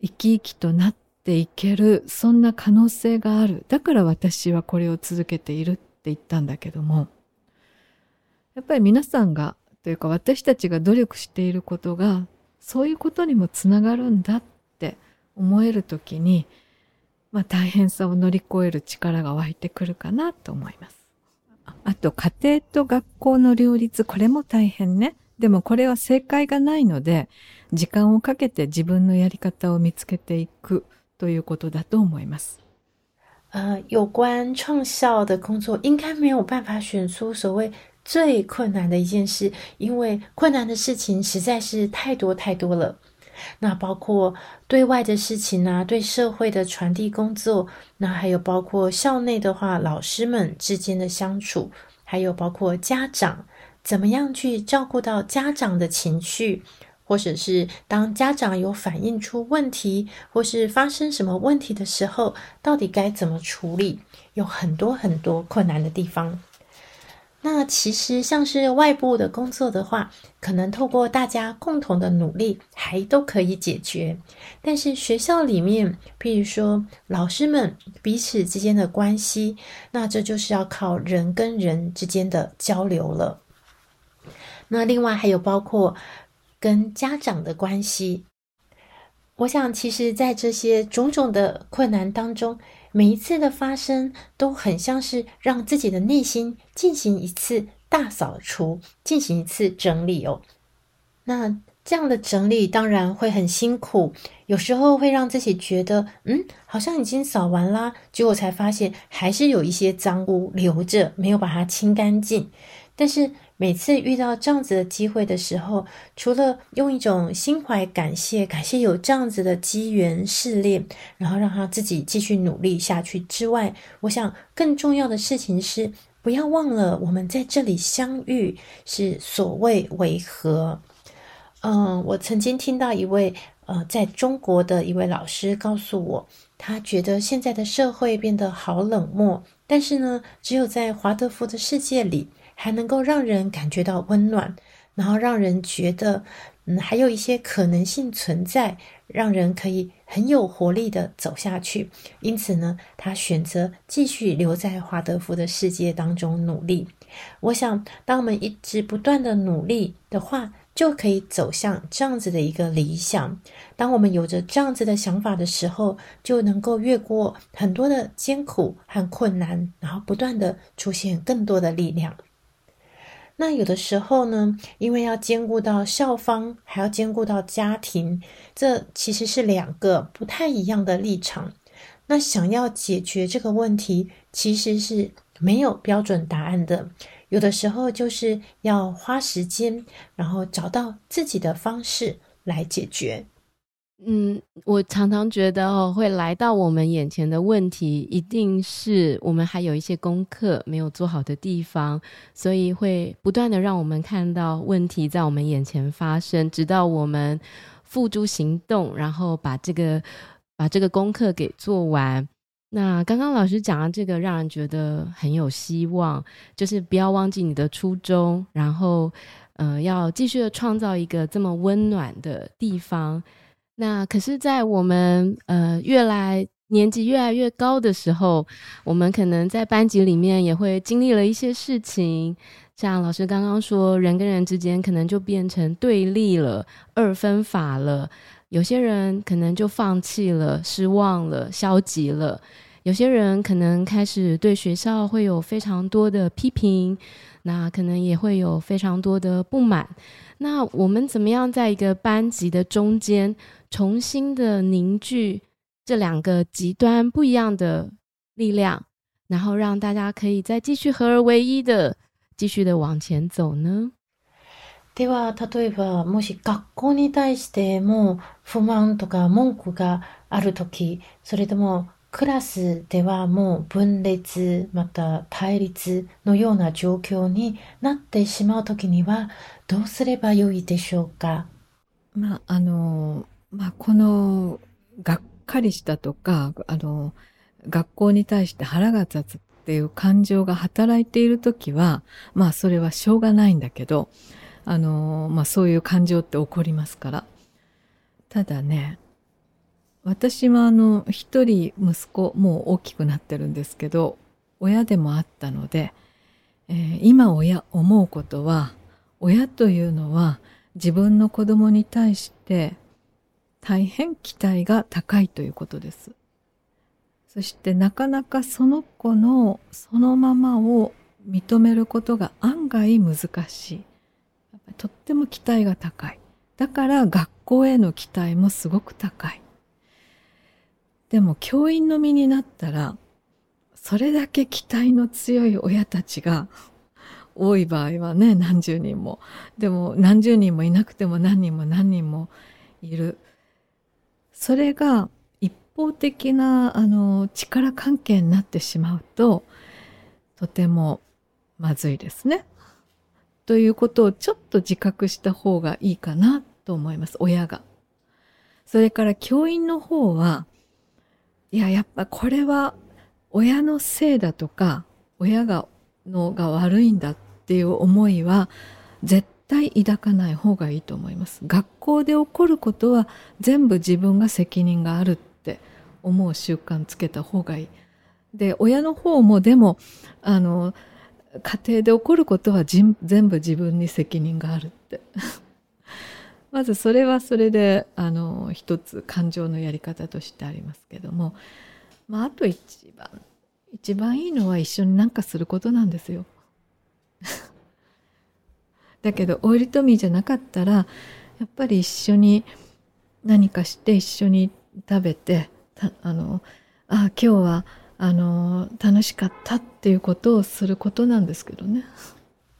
生き生きとなっていけるそんな可能性があるだから私はこれを続けているって言ったんだけどもやっぱり皆さんがというか私たちが努力していることがそういうことにもつながるんだって思える時に、まあ、大変さを乗り越える力が湧いてくるかなと思います。あと家庭と学校の両立これも大変ね。でもこれは正解がないので時間をかけて自分のやり方を見つけていくということだと思います。呃，有关创校的工作，应该没有办法选出所谓最困难的一件事，因为困难的事情实在是太多太多了。那包括对外的事情啊，对社会的传递工作，那还有包括校内的话，老师们之间的相处，还有包括家长怎么样去照顾到家长的情绪。或者是当家长有反映出问题，或是发生什么问题的时候，到底该怎么处理，有很多很多困难的地方。那其实像是外部的工作的话，可能透过大家共同的努力还都可以解决。但是学校里面，譬如说老师们彼此之间的关系，那这就是要靠人跟人之间的交流了。那另外还有包括。跟家长的关系，我想，其实，在这些种种的困难当中，每一次的发生，都很像是让自己的内心进行一次大扫除，进行一次整理哦。那这样的整理，当然会很辛苦，有时候会让自己觉得，嗯，好像已经扫完啦，结果才发现，还是有一些脏污留着，没有把它清干净，但是。每次遇到这样子的机会的时候，除了用一种心怀感谢，感谢有这样子的机缘试炼，然后让他自己继续努力下去之外，我想更重要的事情是，不要忘了我们在这里相遇是所谓为何。嗯，我曾经听到一位呃，在中国的一位老师告诉我，他觉得现在的社会变得好冷漠，但是呢，只有在华德福的世界里。还能够让人感觉到温暖，然后让人觉得，嗯，还有一些可能性存在，让人可以很有活力的走下去。因此呢，他选择继续留在华德福的世界当中努力。我想，当我们一直不断的努力的话，就可以走向这样子的一个理想。当我们有着这样子的想法的时候，就能够越过很多的艰苦和困难，然后不断的出现更多的力量。那有的时候呢，因为要兼顾到校方，还要兼顾到家庭，这其实是两个不太一样的立场。那想要解决这个问题，其实是没有标准答案的。有的时候就是要花时间，然后找到自己的方式来解决。嗯，我常常觉得哦，会来到我们眼前的问题，一定是我们还有一些功课没有做好的地方，所以会不断的让我们看到问题在我们眼前发生，直到我们付诸行动，然后把这个把这个功课给做完。那刚刚老师讲的这个，让人觉得很有希望，就是不要忘记你的初衷，然后，嗯，要继续的创造一个这么温暖的地方。那可是，在我们呃越来年纪越来越高的时候，我们可能在班级里面也会经历了一些事情，像老师刚刚说，人跟人之间可能就变成对立了，二分法了。有些人可能就放弃了，失望了，消极了；有些人可能开始对学校会有非常多的批评，那可能也会有非常多的不满。那我们怎么样在一个班级的中间重新的凝聚这两个极端不一样的力量，然后让大家可以再继续合而为一的继续的往前走呢？もし学校に対しても不満とか文句があるとき、それともクラスではもう分裂また対立のような状況になってしまうときには。どうすればよいでしょうかまあ、あの、まあ、この、がっかりしたとか、あの、学校に対して腹が立つっていう感情が働いているときは、まあ、それはしょうがないんだけど、あの、まあ、そういう感情って起こりますから。ただね、私はあの、一人息子、もう大きくなってるんですけど、親でもあったので、えー、今親思うことは、親というのは自分の子供に対して大変期待が高いということです。そしてなかなかその子のそのままを認めることが案外難しい。とっても期待が高い。だから学校への期待もすごく高い。でも教員の身になったら、それだけ期待の強い親たちが多い場合はね何十人もでも何十人もいなくても何人も何人もいるそれが一方的なあの力関係になってしまうととてもまずいですね。ということをちょっと自覚した方がいいかなと思います親が。それから教員の方はいややっぱこれは親のせいだとか親がのが悪いんだっっていう思いは絶対抱かない方がいいと思います学校で起こることは全部自分が責任があるって思う習慣つけた方がいいで親の方もでもあの家庭で起こることは全部自分に責任があるって まずそれはそれであの一つ感情のやり方としてありますけども、まあ、あと一番一番いいのは一緒に何かすることなんですよ。だけどオイルトミーじゃなかったらやっぱり一緒に何かして一緒に食べてあのあ今日はあの楽しかったっていうことをすることなんですけどね。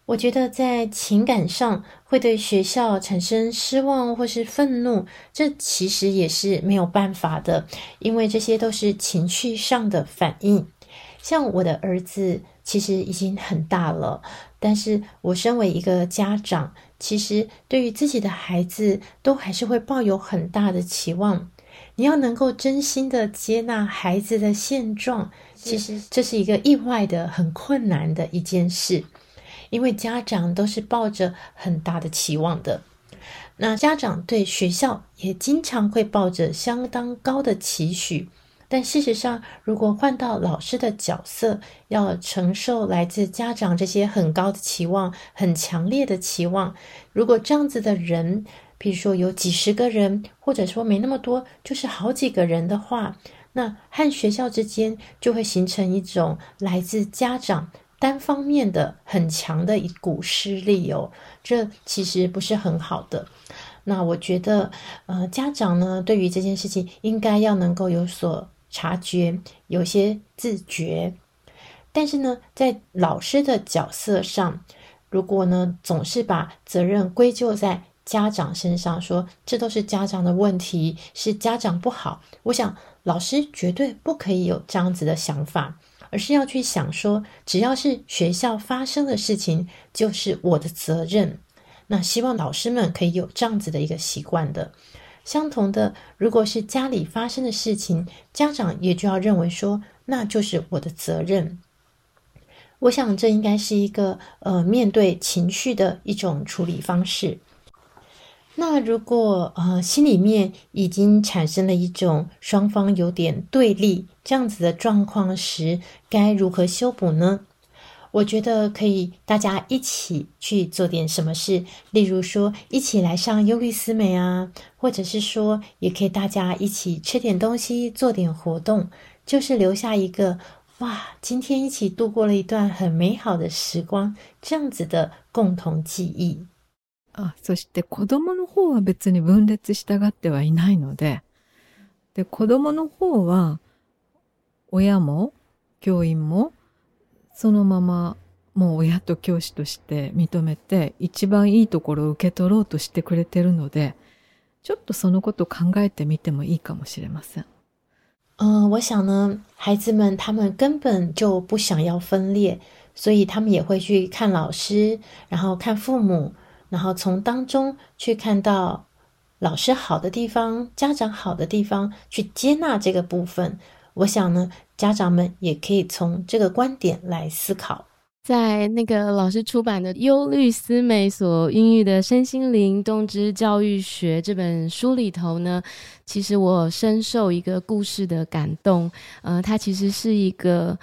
我觉得在情感上会对学校产生失望或是愤怒，这其实也是没有办法的，因为这些都是情绪上的反应。像我的儿子其实已经很大了，但是我身为一个家长，其实对于自己的孩子都还是会抱有很大的期望。你要能够真心的接纳孩子的现状，其实这是一个意外的、很困难的一件事，因为家长都是抱着很大的期望的。那家长对学校也经常会抱着相当高的期许。但事实上，如果换到老师的角色，要承受来自家长这些很高的期望、很强烈的期望，如果这样子的人，比如说有几十个人，或者说没那么多，就是好几个人的话，那和学校之间就会形成一种来自家长单方面的很强的一股势力哦，这其实不是很好的。那我觉得，呃，家长呢，对于这件事情，应该要能够有所。察觉有些自觉，但是呢，在老师的角色上，如果呢总是把责任归咎在家长身上，说这都是家长的问题，是家长不好，我想老师绝对不可以有这样子的想法，而是要去想说，只要是学校发生的事情，就是我的责任。那希望老师们可以有这样子的一个习惯的。相同的，如果是家里发生的事情，家长也就要认为说，那就是我的责任。我想这应该是一个呃面对情绪的一种处理方式。那如果呃心里面已经产生了一种双方有点对立这样子的状况时，该如何修补呢？我觉得可以，大家一起去做点什么事，例如说一起来上优利思美啊，或者是说，也可以大家一起吃点东西，做点活动，就是留下一个哇，今天一起度过了一段很美好的时光，这样子的共同记忆。啊，そして子供の方は別に分裂したがってはいないので、で子供の方は親も教員も。そのままもう親と教師として認めて一番いいところを受け取ろうとしてくれてるのでちょっとそのこと考えてみてもいいかもしれません。嗯，我想呢，孩子们他们根本就不想要分裂，所以他们也会去看老师，然后看父母，然后从当中去看到老师好的地方、家长好的地方，去接纳这个部分。我想呢，家长们也可以从这个观点来思考。在那个老师出版的《忧虑思美所孕育的身心灵动之教育学》这本书里头呢，其实我深受一个故事的感动。呃，他其实是一个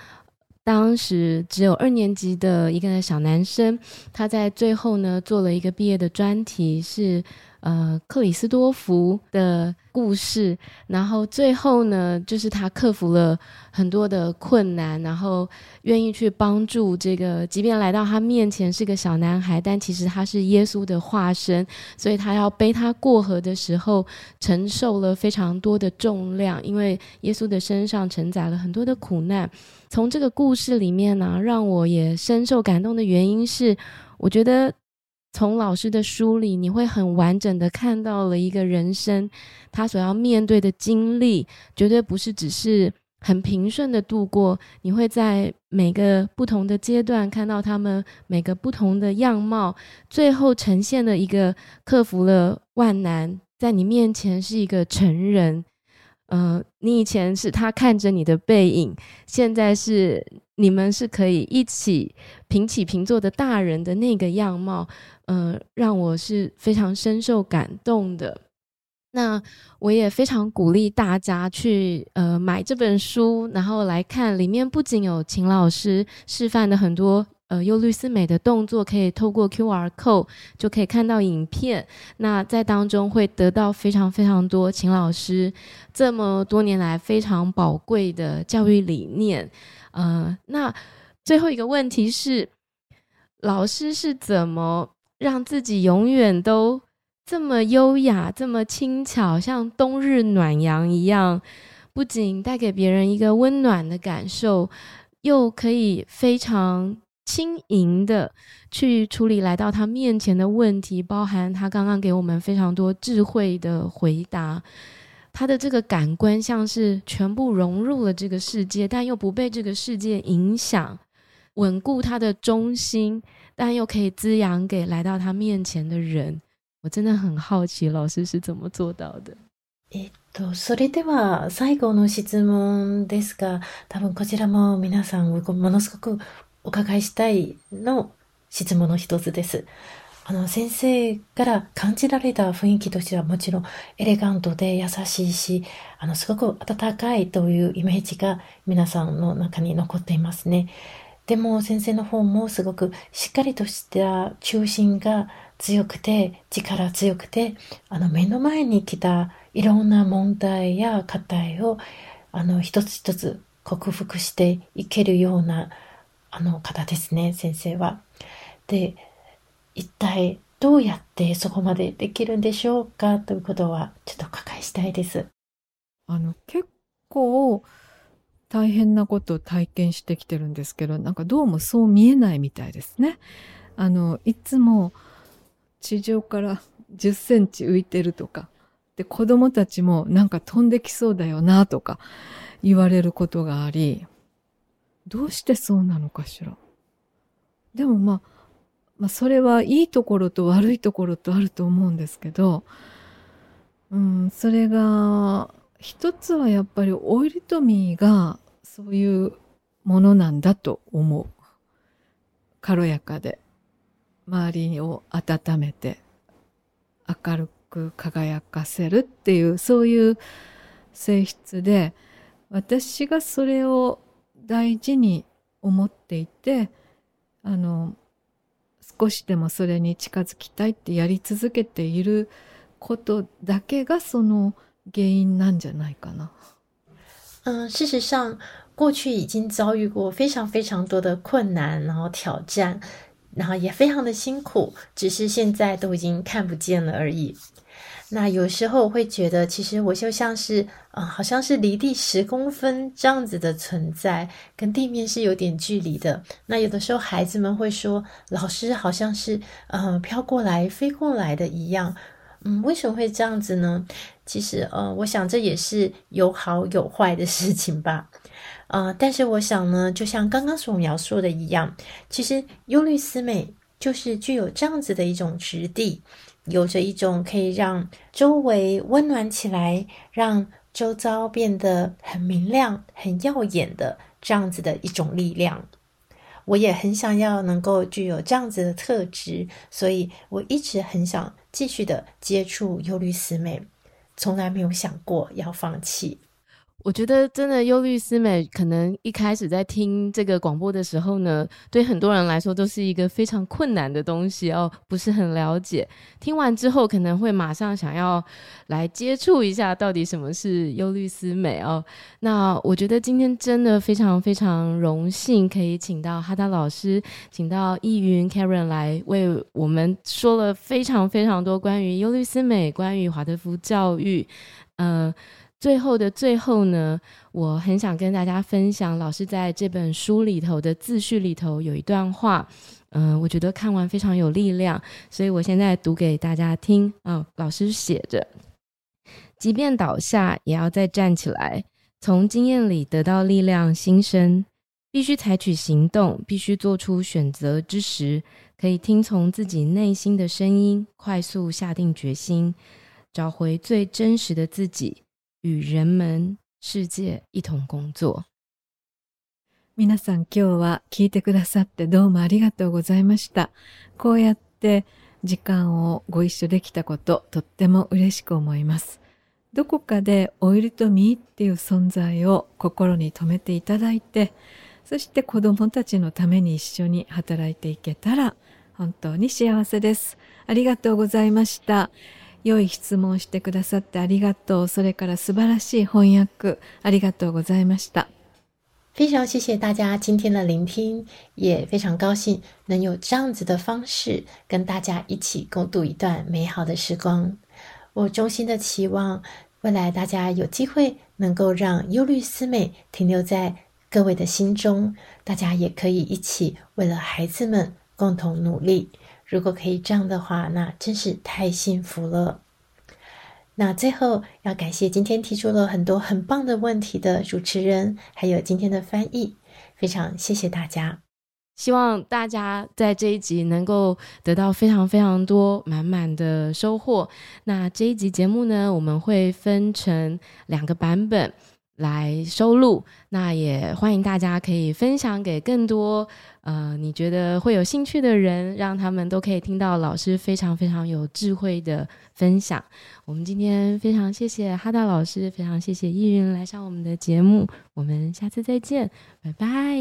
当时只有二年级的一个小男生，他在最后呢做了一个毕业的专题是。呃，克里斯多福的故事，然后最后呢，就是他克服了很多的困难，然后愿意去帮助这个，即便来到他面前是个小男孩，但其实他是耶稣的化身，所以他要背他过河的时候，承受了非常多的重量，因为耶稣的身上承载了很多的苦难。从这个故事里面呢，让我也深受感动的原因是，我觉得。从老师的书里，你会很完整的看到了一个人生，他所要面对的经历，绝对不是只是很平顺的度过。你会在每个不同的阶段看到他们每个不同的样貌，最后呈现了一个克服了万难，在你面前是一个成人。呃，你以前是他看着你的背影，现在是你们是可以一起平起平坐的大人的那个样貌。嗯，让我是非常深受感动的。那我也非常鼓励大家去呃买这本书，然后来看里面不仅有秦老师示范的很多呃忧虑思美的动作，可以透过 Q R code 就可以看到影片。那在当中会得到非常非常多秦老师这么多年来非常宝贵的教育理念。呃，那最后一个问题是，老师是怎么？让自己永远都这么优雅、这么轻巧，像冬日暖阳一样，不仅带给别人一个温暖的感受，又可以非常轻盈的去处理来到他面前的问题。包含他刚刚给我们非常多智慧的回答，他的这个感官像是全部融入了这个世界，但又不被这个世界影响，稳固他的中心。但又可以滋养给来到他面前的人。我真的很好奇老师是怎么做到的。えっと、それでは最後の質問ですが、多分こちらも皆さんものすごくお伺いしたいの質問の一つです。あの、先生から感じられた雰囲気としてはもちろんエレガントで優しいし、あの、すごく温かいというイメージが皆さんの中に残っていますね。でも先生の方もすごくしっかりとした中心が強くて、力強くて、あの目の前に来たいろんな問題や課題をあの一つ一つ克服していけるようなあの方ですね、先生は。で、一体どうやってそこまでできるんでしょうかということはちょっとお伺いしたいです。あの結構大変なことを体験してきてるんですけど、なんかどうもそう見えないみたいですね。あの、いつも地上から10センチ浮いてるとか、で、子供たちもなんか飛んできそうだよなとか言われることがあり、どうしてそうなのかしら。でもまあ、まあそれはいいところと悪いところとあると思うんですけど、うん、それが、一つはやっぱりオイルトミーがそういうものなんだと思う。軽やかで、周りを温めて、明るく輝かせるっていう、そういう性質で、私がそれを大事に思っていて、あの、少しでもそれに近づきたいってやり続けていることだけがその原因なんじゃないかな。嗯，事实上，过去已经遭遇过非常非常多的困难，然后挑战，然后也非常的辛苦，只是现在都已经看不见了而已。那有时候我会觉得，其实我就像是，呃，好像是离地十公分这样子的存在，跟地面是有点距离的。那有的时候孩子们会说，老师好像是，呃，飘过来、飞过来的一样。嗯，为什么会这样子呢？其实，呃，我想这也是有好有坏的事情吧。啊！但是我想呢，就像刚刚所描述的一样，其实忧虑思美就是具有这样子的一种质地，有着一种可以让周围温暖起来，让周遭变得很明亮、很耀眼的这样子的一种力量。我也很想要能够具有这样子的特质，所以我一直很想继续的接触忧虑思美，从来没有想过要放弃。我觉得真的忧虑思美，可能一开始在听这个广播的时候呢，对很多人来说都是一个非常困难的东西哦，不是很了解。听完之后，可能会马上想要来接触一下，到底什么是忧虑思美哦。那我觉得今天真的非常非常荣幸，可以请到哈达老师，请到易云 Karen 来为我们说了非常非常多关于忧虑思美、关于华德福教育，呃。最后的最后呢，我很想跟大家分享，老师在这本书里头的自序里头有一段话，嗯，我觉得看完非常有力量，所以我现在读给大家听啊。老师写着：“即便倒下，也要再站起来；从经验里得到力量新生，必须采取行动，必须做出选择之时，可以听从自己内心的声音，快速下定决心，找回最真实的自己。”与人们、世界一同工作。皆さん今日は聞いてくださってどうもありがとうございました。こうやって時間をご一緒できたこと、とっても嬉しく思います。どこかでオイルとミーっていう存在を心に留めていただいて、そして子供たちのために一緒に働いていけたら本当に幸せです。ありがとうございました。良い質問してくださってありがとう。それから素晴らしい翻訳ありがとうございました。非常谢谢大家今天的聆听，也非常高兴能有这样子的方式跟大家一起共度一段美好的时光。我衷心的期望未来大家有机会能够让忧虑思美停留在各位的心中，大家也可以一起为了孩子们共同努力。如果可以这样的话，那真是太幸福了。那最后要感谢今天提出了很多很棒的问题的主持人，还有今天的翻译，非常谢谢大家。希望大家在这一集能够得到非常非常多满满的收获。那这一集节目呢，我们会分成两个版本。来收录，那也欢迎大家可以分享给更多，呃，你觉得会有兴趣的人，让他们都可以听到老师非常非常有智慧的分享。我们今天非常谢谢哈达老师，非常谢谢易云来上我们的节目，我们下次再见，拜拜。